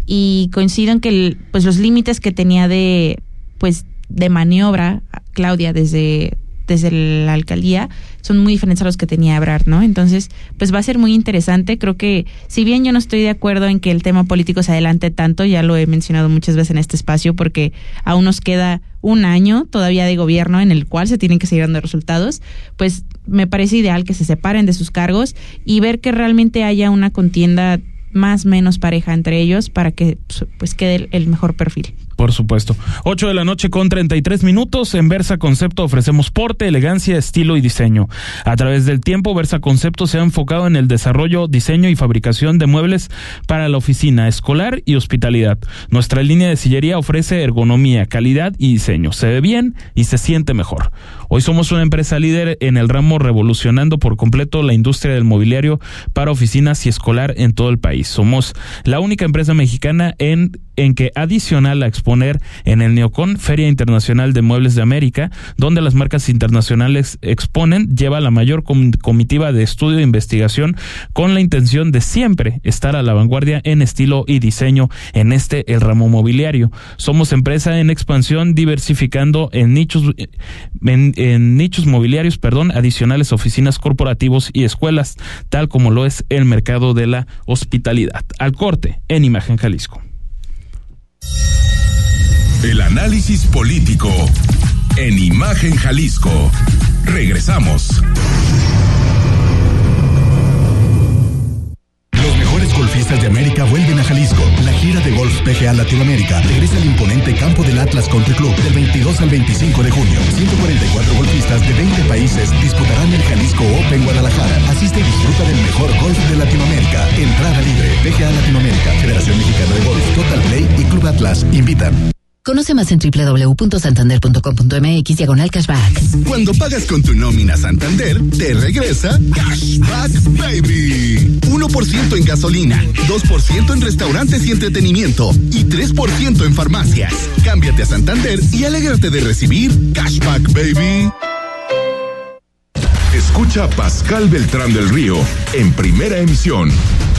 y coincido en que pues los límites que tenía de pues de maniobra Claudia desde desde la alcaldía son muy diferentes a los que tenía Ebrard, ¿no? Entonces, pues va a ser muy interesante. Creo que, si bien yo no estoy de acuerdo en que el tema político se adelante tanto, ya lo he mencionado muchas veces en este espacio, porque aún nos queda un año todavía de gobierno en el cual se tienen que seguir dando resultados, pues me parece ideal que se separen de sus cargos y ver que realmente haya una contienda más menos pareja entre ellos para que pues quede el mejor perfil. Por supuesto. 8 de la noche con 33 minutos. En Versa Concepto ofrecemos porte, elegancia, estilo y diseño. A través del tiempo, Versa Concepto se ha enfocado en el desarrollo, diseño y fabricación de muebles para la oficina escolar y hospitalidad. Nuestra línea de sillería ofrece ergonomía, calidad y diseño. Se ve bien y se siente mejor. Hoy somos una empresa líder en el ramo revolucionando por completo la industria del mobiliario para oficinas y escolar en todo el país. Somos la única empresa mexicana en en que adicional a exponer en el Neocon, Feria Internacional de Muebles de América, donde las marcas internacionales exponen, lleva la mayor comitiva de estudio e investigación con la intención de siempre estar a la vanguardia en estilo y diseño en este el ramo mobiliario. Somos empresa en expansión diversificando en nichos en, nichos mobiliarios, perdón, adicionales oficinas corporativos y escuelas, tal como lo es el mercado de la hospitalidad. Al corte en Imagen Jalisco. El análisis político en Imagen Jalisco. Regresamos. De América vuelven a Jalisco. La gira de golf PGA Latinoamérica regresa al imponente campo del Atlas Country Club del 22 al 25 de junio. 144 golfistas de 20 países disputarán el Jalisco Open Guadalajara. Asiste y disfruta del mejor golf de Latinoamérica. Entrada libre. PGA Latinoamérica, Federación Mexicana de Golf, Total Play y Club Atlas invitan. Conoce más en www.santander.com.mx diagonal cashback. Cuando pagas con tu nómina Santander, te regresa Cashback Baby. 1% en gasolina, 2% en restaurantes y entretenimiento y 3% en farmacias. Cámbiate a Santander y alégrate de recibir Cashback Baby. Escucha Pascal Beltrán del Río en primera emisión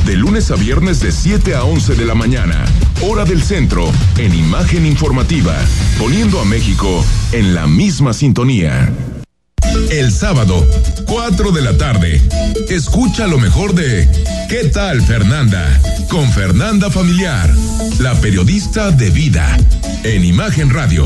de lunes a viernes de 7 a 11 de la mañana, hora del centro, en imagen informativa, poniendo a México en la misma sintonía. El sábado, 4 de la tarde, escucha lo mejor de ¿Qué tal Fernanda? Con Fernanda Familiar, la periodista de vida, en Imagen Radio.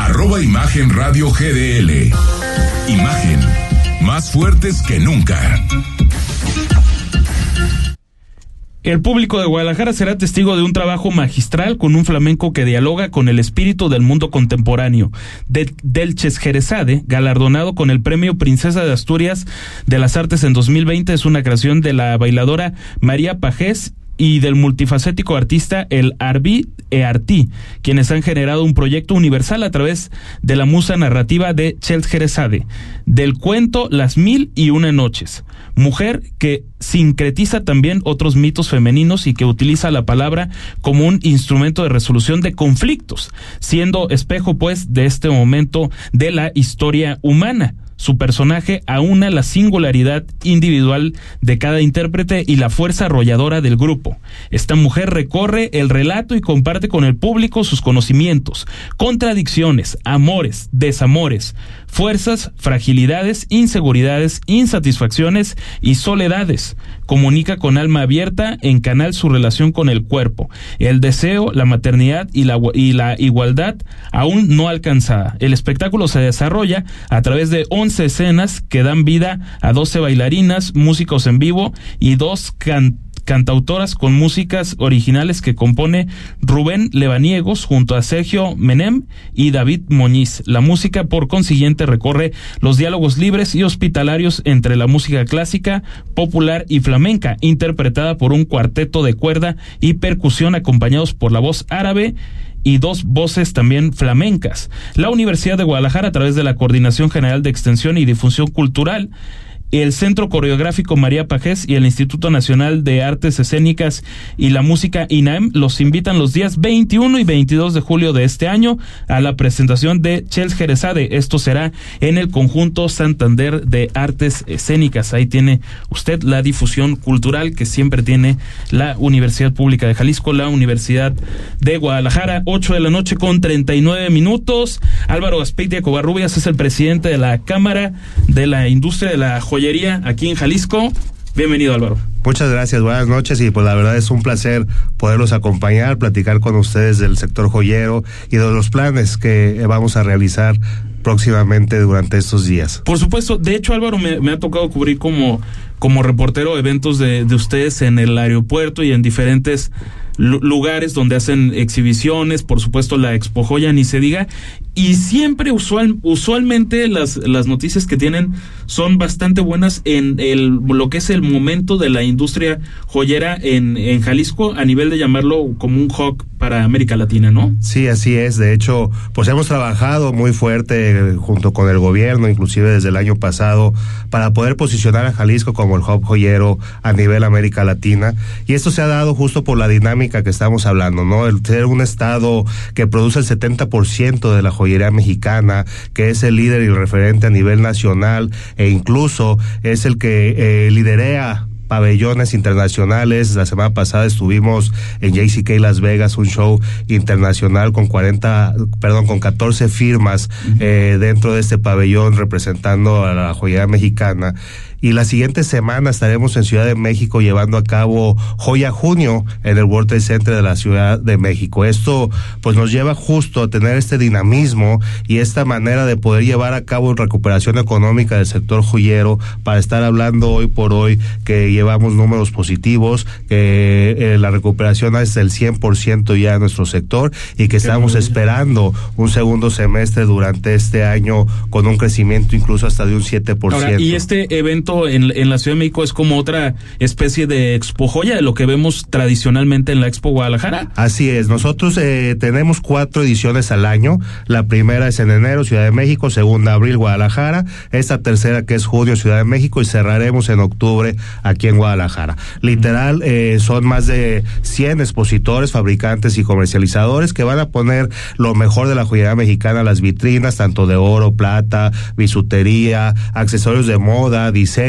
Arroba Imagen Radio GDL. Imagen. Más fuertes que nunca. El público de Guadalajara será testigo de un trabajo magistral con un flamenco que dialoga con el espíritu del mundo contemporáneo. De Delches Jerezade, galardonado con el premio Princesa de Asturias de las Artes en 2020, es una creación de la bailadora María Pajés y del multifacético artista el Arbi Eartí, quienes han generado un proyecto universal a través de la musa narrativa de Chels Jerezade, del cuento Las Mil y Una Noches, mujer que sincretiza también otros mitos femeninos y que utiliza la palabra como un instrumento de resolución de conflictos, siendo espejo pues de este momento de la historia humana su personaje aúna la singularidad individual de cada intérprete y la fuerza arrolladora del grupo. Esta mujer recorre el relato y comparte con el público sus conocimientos, contradicciones, amores, desamores, fuerzas, fragilidades, inseguridades, insatisfacciones y soledades. Comunica con alma abierta en canal su relación con el cuerpo, el deseo, la maternidad y la, igualdad aún no alcanzada. El espectáculo se desarrolla a través de 11 escenas que dan vida a 12 bailarinas, músicos en vivo y dos cantantes cantautoras con músicas originales que compone Rubén Levaniegos junto a Sergio Menem y David Moñiz. La música, por consiguiente, recorre los diálogos libres y hospitalarios entre la música clásica, popular y flamenca, interpretada por un cuarteto de cuerda y percusión acompañados por la voz árabe y dos voces también flamencas. La Universidad de Guadalajara, a través de la Coordinación General de Extensión y Difusión Cultural, el Centro Coreográfico María Pajés y el Instituto Nacional de Artes Escénicas y la Música INAEM los invitan los días 21 y 22 de julio de este año a la presentación de Chels Jerezade. Esto será en el conjunto Santander de Artes Escénicas. Ahí tiene usted la difusión cultural que siempre tiene la Universidad Pública de Jalisco, la Universidad de Guadalajara. 8 de la noche con 39 minutos. Álvaro Aspeitia Covarrubias es el presidente de la Cámara de la Industria de la Joyería aquí en Jalisco. Bienvenido Álvaro. Muchas gracias, buenas noches y pues la verdad es un placer poderlos acompañar, platicar con ustedes del sector joyero y de los planes que vamos a realizar próximamente durante estos días. Por supuesto, de hecho Álvaro me, ha tocado cubrir como, como reportero eventos de, de ustedes en el aeropuerto y en diferentes lugares donde hacen exhibiciones, por supuesto la Expo Joya ni se diga, y siempre usual, usualmente las, las noticias que tienen son bastante buenas en el, lo que es el momento de la industria joyera en, en Jalisco a nivel de llamarlo como un hawk para América Latina, ¿no? Sí, así es. De hecho, pues hemos trabajado muy fuerte eh, junto con el gobierno, inclusive desde el año pasado, para poder posicionar a Jalisco como el hub joyero a nivel América Latina. Y esto se ha dado justo por la dinámica que estamos hablando, ¿no? El ser un estado que produce el 70% de la joyería mexicana, que es el líder y el referente a nivel nacional e incluso es el que eh, liderea pabellones internacionales. La semana pasada estuvimos en JCK Las Vegas, un show internacional con 40, perdón, con 14 firmas eh, dentro de este pabellón representando a la joyería mexicana y la siguiente semana estaremos en Ciudad de México llevando a cabo Joya Junio en el World Trade Center de la Ciudad de México. Esto pues nos lleva justo a tener este dinamismo y esta manera de poder llevar a cabo recuperación económica del sector joyero para estar hablando hoy por hoy que llevamos números positivos, que eh, la recuperación es del 100% ya en nuestro sector y que estamos esperando un segundo semestre durante este año con un crecimiento incluso hasta de un 7%. y este evento en, la Ciudad de México es como otra especie de expo joya de lo que vemos tradicionalmente en la Expo Guadalajara. Así es, nosotros eh, tenemos cuatro ediciones al año. La primera es en enero, Ciudad de México, segunda abril, Guadalajara, esta tercera que es junio, Ciudad de México y cerraremos en octubre aquí en Guadalajara. Literal, eh, son más de 100 expositores, fabricantes y comercializadores que van a poner lo mejor de la joyería mexicana, las vitrinas, tanto de oro, plata, bisutería, accesorios de moda, diseño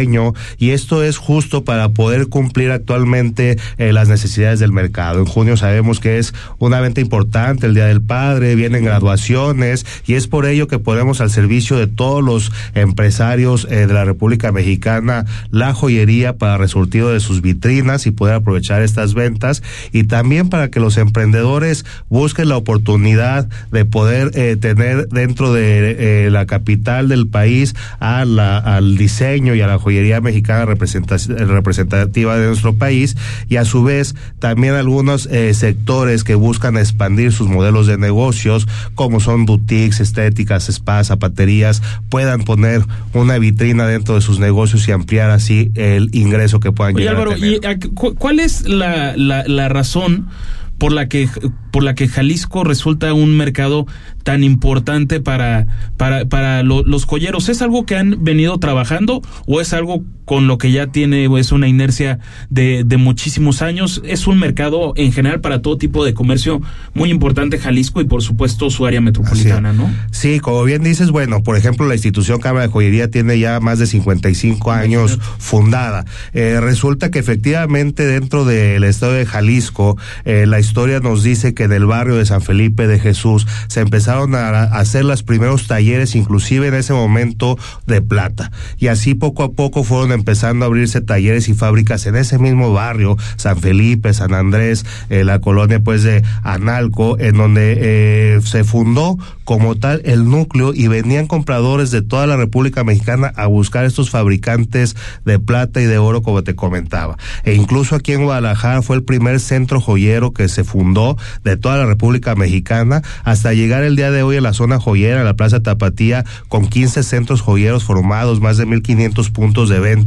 y esto es justo para poder cumplir actualmente eh, las necesidades del mercado. En junio sabemos que es una venta importante, el Día del Padre, vienen graduaciones y es por ello que ponemos al servicio de todos los empresarios eh, de la República Mexicana la joyería para resurtido de sus vitrinas y poder aprovechar estas ventas y también para que los emprendedores busquen la oportunidad de poder eh, tener dentro de la capital del país al diseño y a la joyería mexicana representativa de nuestro país y a su vez también algunos eh, sectores que buscan expandir sus modelos de negocios como son boutiques, estéticas, spas, zapaterías, puedan poner una vitrina dentro de sus negocios y ampliar así el ingreso que puedan llegar a tener. ¿y ¿cuál es la, la, la razón por la que por la que Jalisco resulta un mercado tan importante para, para, para los joyeros? ¿Es algo que han venido trabajando o es algo con lo que ya tiene es una inercia de, de muchísimos años? Es un mercado en general para todo tipo de comercio muy importante Jalisco y por supuesto su área metropolitana, ¿no? Sí, como bien dices, bueno, por ejemplo, la institución Cámara de Joyería tiene ya más de 55 años fundada. Eh, resulta que efectivamente dentro del estado de Jalisco, eh, la historia nos dice que que del barrio de San Felipe de Jesús se empezaron a hacer los primeros talleres, inclusive en ese momento de plata. Y así poco a poco fueron empezando a abrirse talleres y fábricas en ese mismo barrio, San Felipe, San Andrés, eh, la colonia pues de Analco, en donde eh, se fundó como tal el núcleo y venían compradores de toda la República Mexicana a buscar estos fabricantes de plata y de oro como te comentaba. E incluso aquí en Guadalajara fue el primer centro joyero que se fundó de toda la República Mexicana hasta llegar el día de hoy a la zona joyera, la Plaza Tapatía, con 15 centros joyeros formados, más de 1.500 puntos de venta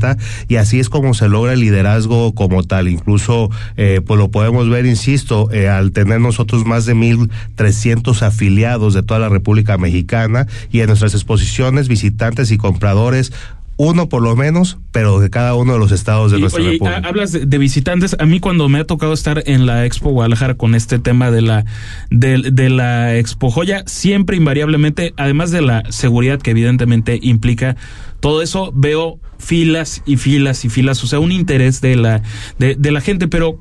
y así es como se logra el liderazgo como tal. Incluso, eh, pues lo podemos ver, insisto, eh, al tener nosotros más de 1.300 afiliados de toda la República Mexicana y en nuestras exposiciones visitantes y compradores uno por lo menos, pero de cada uno de los estados de nuestra república. Hablas de, visitantes. A mí cuando me ha tocado estar en la Expo Guadalajara con este tema de la de, de la Expo Joya, siempre invariablemente, además de la seguridad que evidentemente implica todo eso, veo filas y filas y filas, o sea, un interés de la de, de la gente, pero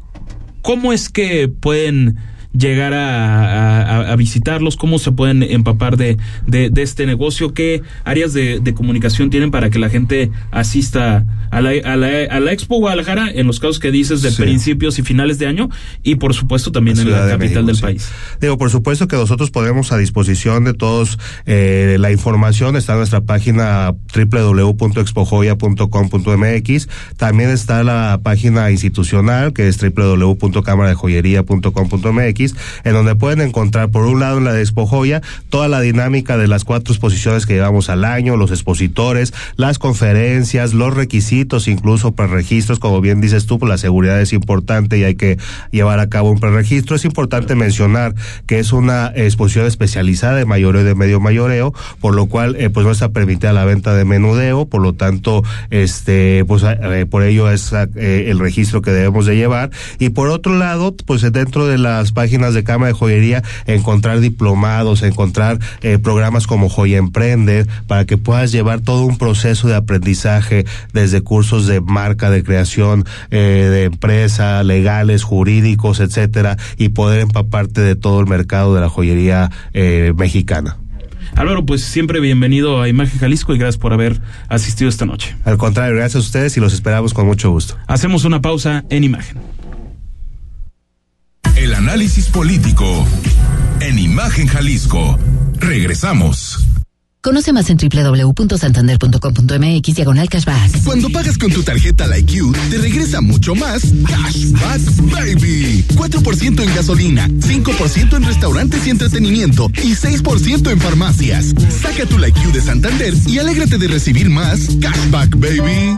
¿cómo es que pueden llegar a, visitarlos, cómo se pueden empapar de, de, este negocio, qué áreas de, comunicación tienen para que la gente asista a la, a la, Expo Guadalajara, en los casos que dices de principios y finales de año, y por supuesto también en la capital del país. Digo, por supuesto que nosotros ponemos a disposición de todos eh, la información, está en nuestra página www.expojoya.com.mx, también está la página institucional que es www.cámaradejoyería.com.mx en donde pueden encontrar, por un lado, en la de toda la dinámica de las cuatro exposiciones que llevamos al año, los expositores, las conferencias, los requisitos, incluso preregistros, como bien dices tú, pues la seguridad es importante y hay que llevar a cabo un preregistro. Es importante mencionar que es una exposición especializada de mayoreo y de medio mayoreo, por lo cual, eh, pues no está permitida la venta de menudeo, por lo tanto, este, pues eh, por ello es eh, el registro que debemos de llevar. Y por otro lado, pues dentro de las páginas de Cámara de Joyería, encontrar diplomados, encontrar eh, programas como Joya Emprende, para que puedas llevar todo un proceso de aprendizaje desde cursos de marca, de creación, eh, de empresa, legales, jurídicos, etcétera, y poder empaparte de todo el mercado de la joyería eh, mexicana. Álvaro, pues siempre bienvenido a Imagen Jalisco y gracias por haber asistido esta noche. Al contrario, gracias a ustedes y los esperamos con mucho gusto. Hacemos una pausa en Imagen. El análisis político en Imagen Jalisco. Regresamos. Conoce más en www.santander.com.mx diagonal cashback. Cuando pagas con tu tarjeta Like You, te regresa mucho más Cashback Baby. 4% en gasolina, 5% en restaurantes y entretenimiento y 6% en farmacias. Saca tu Like You de Santander y alégrate de recibir más Cashback Baby.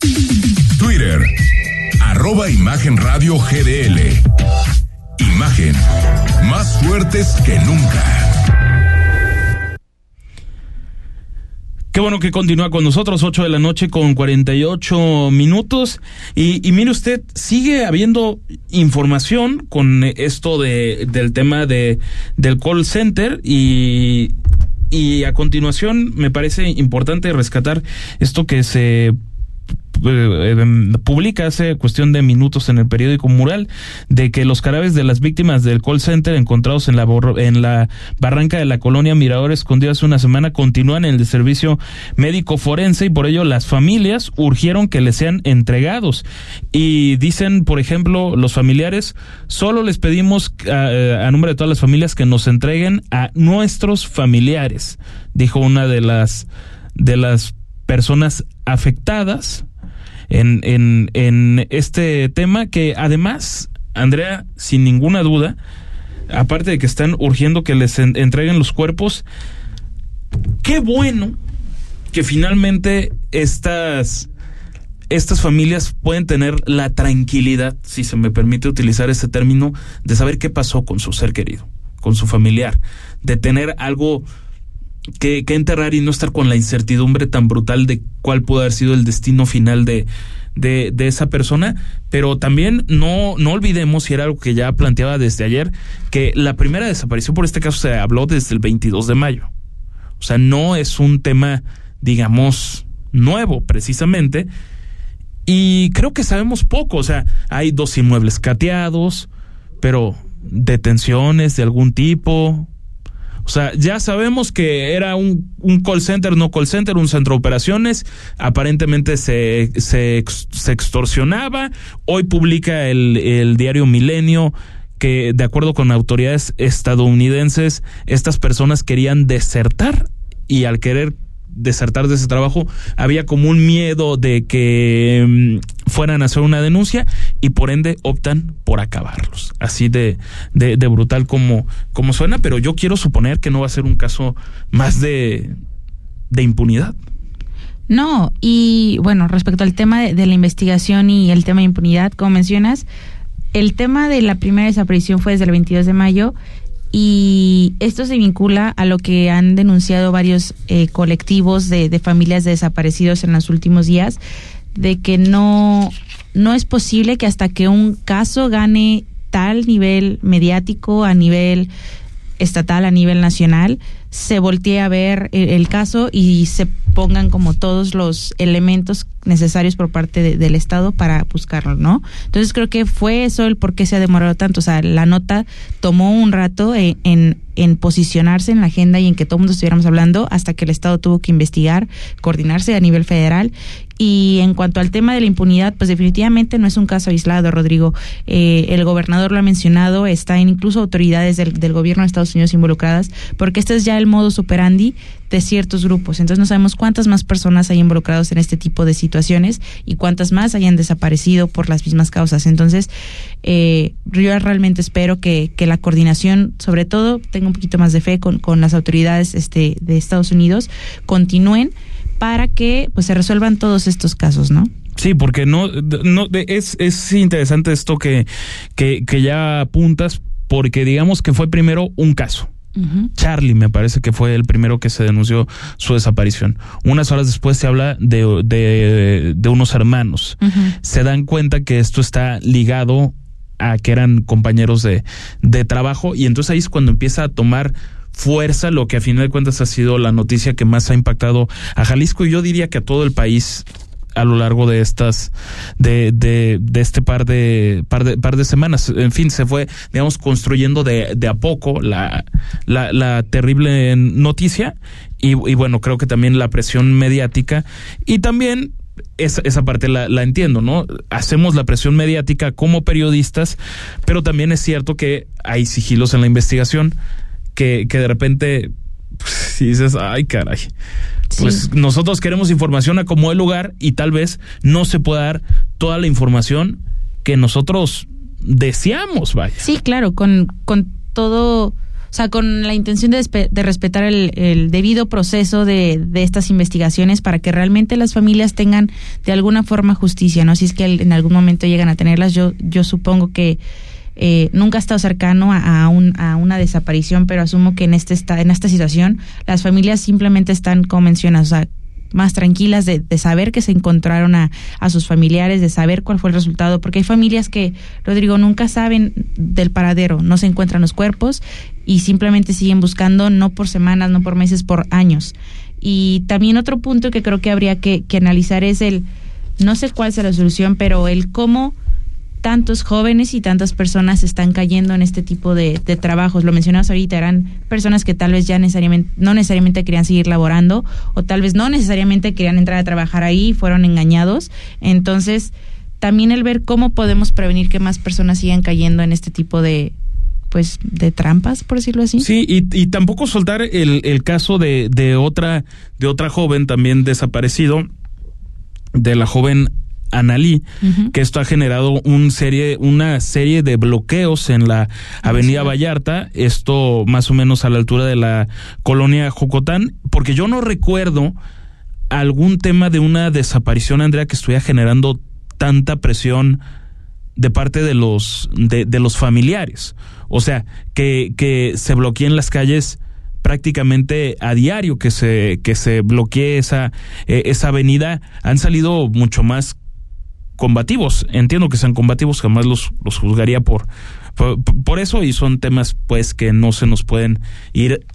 Twitter, arroba Imagen Radio GDL. Imagen, más fuertes que nunca. Qué bueno que continúa con nosotros, 8 de la noche con 48 minutos. Y, y mire usted, sigue habiendo información con esto de, del tema de, del call center y, y a continuación me parece importante rescatar esto que se eh, em, publica hace cuestión de minutos en el periódico Mural de que los cadáveres de las víctimas del call center encontrados en la, en la barranca de la colonia Mirador escondido hace una semana continúan en el servicio médico forense y por ello las familias urgieron que les sean entregados. Y dicen, por ejemplo, los familiares, solo les pedimos a, a nombre de todas las familias que nos entreguen a nuestros familiares, dijo una de las de las personas afectadas en, en, en este tema que además, Andrea, sin ninguna duda, aparte de que están urgiendo que les entreguen los cuerpos, qué bueno que finalmente estas estas familias pueden tener la tranquilidad, si se me permite utilizar ese término, de saber qué pasó con su ser querido, con su familiar, de tener algo que, enterrar y no estar con la incertidumbre tan brutal de cuál pudo haber sido el destino final de, de, esa persona, pero también no, no olvidemos, y era algo que ya planteaba desde ayer, que la primera desaparición por este caso se habló desde el 22 de mayo. O sea, no es un tema, digamos, nuevo precisamente, y creo que sabemos poco, o sea, hay dos inmuebles cateados, pero detenciones de algún tipo, o sea, ya sabemos que era un, un, call center, no call center, un centro de operaciones. Aparentemente se, se, se extorsionaba. Hoy publica el, el diario Milenio que, de acuerdo con autoridades estadounidenses, estas personas querían desertar y al querer desertar de ese trabajo, había como un miedo de que mm, fueran a hacer una denuncia y por ende optan por acabarlos. Así de, de, brutal como, como suena, pero yo quiero suponer que no va a ser un caso más de, de impunidad. No, y bueno, respecto al tema de, de, la investigación y el tema de impunidad, como mencionas, el tema de la primera desaparición fue desde el 22 de mayo y esto se vincula a lo que han denunciado varios eh, colectivos de, de, familias de desaparecidos en los últimos días, de que no, no es posible que hasta que un caso gane tal nivel mediático, a nivel estatal, a nivel nacional, se voltee a ver el, caso y se pongan como todos los elementos necesarios por parte del Estado para buscarlo, ¿no? Entonces creo que fue eso el por qué se ha demorado tanto. O sea, la nota tomó un rato en, en, en posicionarse en la agenda y en que todo el mundo estuviéramos hablando hasta que el Estado tuvo que investigar, coordinarse a nivel federal y en cuanto al tema de la impunidad, pues definitivamente no es un caso aislado, Rodrigo. Eh, el gobernador lo ha mencionado, está en incluso autoridades del, del, gobierno de Estados Unidos involucradas, porque este es ya el modo superandi de ciertos grupos. Entonces no sabemos cuántas más personas hay involucrados en este tipo de situaciones y cuántas más hayan desaparecido por las mismas causas. Entonces, eh, yo realmente espero que, que la coordinación, sobre todo, tenga un poquito más de fe con, con las autoridades este, de Estados Unidos, continúen para que pues se resuelvan todos estos casos, ¿no? Sí, porque no, no es, es interesante esto que, que, que ya apuntas, porque digamos que fue primero un caso. Uh -huh. Charlie me parece que fue el primero que se denunció su desaparición. Unas horas después se habla de, de, de unos hermanos. Uh -huh. Se dan cuenta que esto está ligado a que eran compañeros de, de trabajo y entonces ahí es cuando empieza a tomar fuerza, lo que a final de cuentas ha sido la noticia que más ha impactado a Jalisco y yo diría que a todo el país a lo largo de estas de, de, este par de, par de par de semanas en fin se fue digamos construyendo de, de a poco la, la, la terrible noticia y, y bueno creo que también la presión mediática y también esa, esa parte la, la, entiendo, ¿no? Hacemos la presión mediática como periodistas, pero también es cierto que hay sigilos en la investigación que, que de repente pues, si dices, ay caray, pues sí. nosotros queremos información a como el lugar y tal vez no se pueda dar toda la información que nosotros deseamos, vaya. Sí, claro, con, con todo o sea, con la intención de, de respetar el, el, debido proceso de, de, estas investigaciones para que realmente las familias tengan de alguna forma justicia, ¿no? Si es que en algún momento llegan a tenerlas, yo, yo supongo que eh, nunca ha estado cercano a, a, un, a, una desaparición, pero asumo que en, este, en esta situación las familias simplemente están, como mencionas, o sea, más tranquilas de, de, saber que se encontraron a, a, sus familiares, de saber cuál fue el resultado, porque hay familias que, Rodrigo, nunca saben del paradero, no se encuentran los cuerpos y simplemente siguen buscando, no por semanas, no por meses, por años. Y también otro punto que creo que habría que, que analizar es el, no sé cuál sea la solución, pero el cómo tantos jóvenes y tantas personas están cayendo en este tipo de, trabajos. Lo mencionabas ahorita, eran personas que tal vez ya necesariamente, no necesariamente querían seguir laborando o tal vez no necesariamente querían entrar a trabajar ahí, fueron engañados. Entonces, también el ver cómo podemos prevenir que más personas sigan cayendo en este tipo de pues de trampas por decirlo así sí y, y tampoco soltar el, el caso de, de otra de otra joven también desaparecido de la joven Analí, que esto ha generado un serie, una serie de bloqueos en la Avenida Vallarta, esto más o menos a la altura de la colonia Jocotán, porque yo no recuerdo algún tema de una desaparición, Andrea, que estuviera generando tanta presión de parte de los, de, de los familiares. O sea, que, que se bloqueen las calles prácticamente a diario que se que se bloquee esa eh, esa avenida. Han salido mucho más combativos. Entiendo que sean combativos, jamás los, los juzgaría por, por, eso y son temas pues que no se nos pueden ir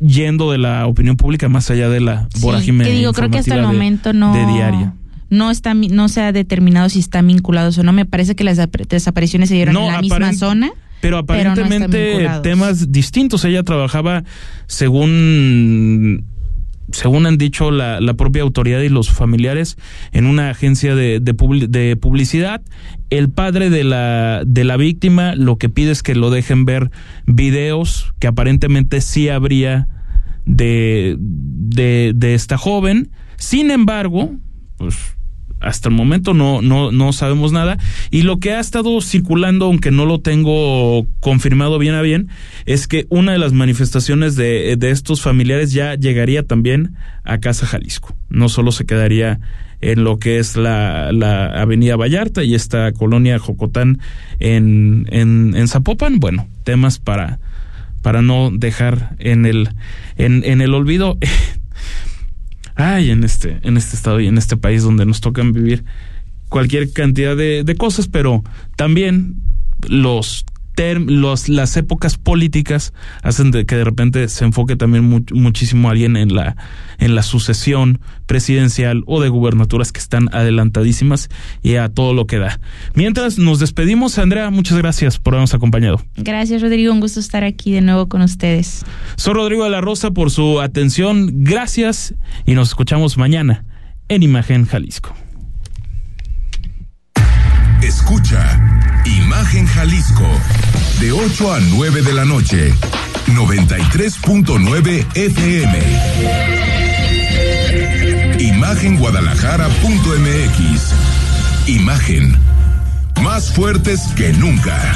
yendo de la opinión pública más allá de la vorágine. que digo, creo que hasta el momento no. No, está, no se ha determinado si están vinculados o no. Me parece que las desapariciones se dieron en la misma zona pero aparentemente temas distintos. Ella trabajaba según según han dicho la, la, propia autoridad y los familiares, en una agencia de, de, publicidad. El padre de la, de la víctima lo que pide es que lo dejen ver videos que aparentemente sí habría de, de, de esta joven. Sin embargo, pues hasta el momento no, no, no sabemos nada. Y lo que ha estado circulando, aunque no lo tengo confirmado bien a bien, es que una de las manifestaciones de, de estos familiares ya llegaría también a Casa Jalisco. No solo se quedaría en lo que es la, la Avenida Vallarta y esta colonia Jocotán en, en, en Zapopan. Bueno, temas para, para no dejar en el, en, en el olvido. <laughs> ay, en este, en este estado y en este país donde nos tocan vivir cualquier cantidad de, de cosas, pero también los los, las épocas políticas hacen de que de repente se enfoque también muchísimo alguien en la, en la sucesión presidencial o de gubernaturas que están adelantadísimas y a todo lo que da. Mientras nos despedimos, Andrea, muchas gracias por habernos acompañado. Gracias, Rodrigo. Un gusto estar aquí de nuevo con ustedes. Soy Rodrigo de la Rosa por su atención. Gracias y nos escuchamos mañana en Imagen Jalisco. Escucha Imagen Jalisco, de 8 a 9 de la noche, 93.9 FM. Imagenguadalajara.mx. Imagen, más fuertes que nunca.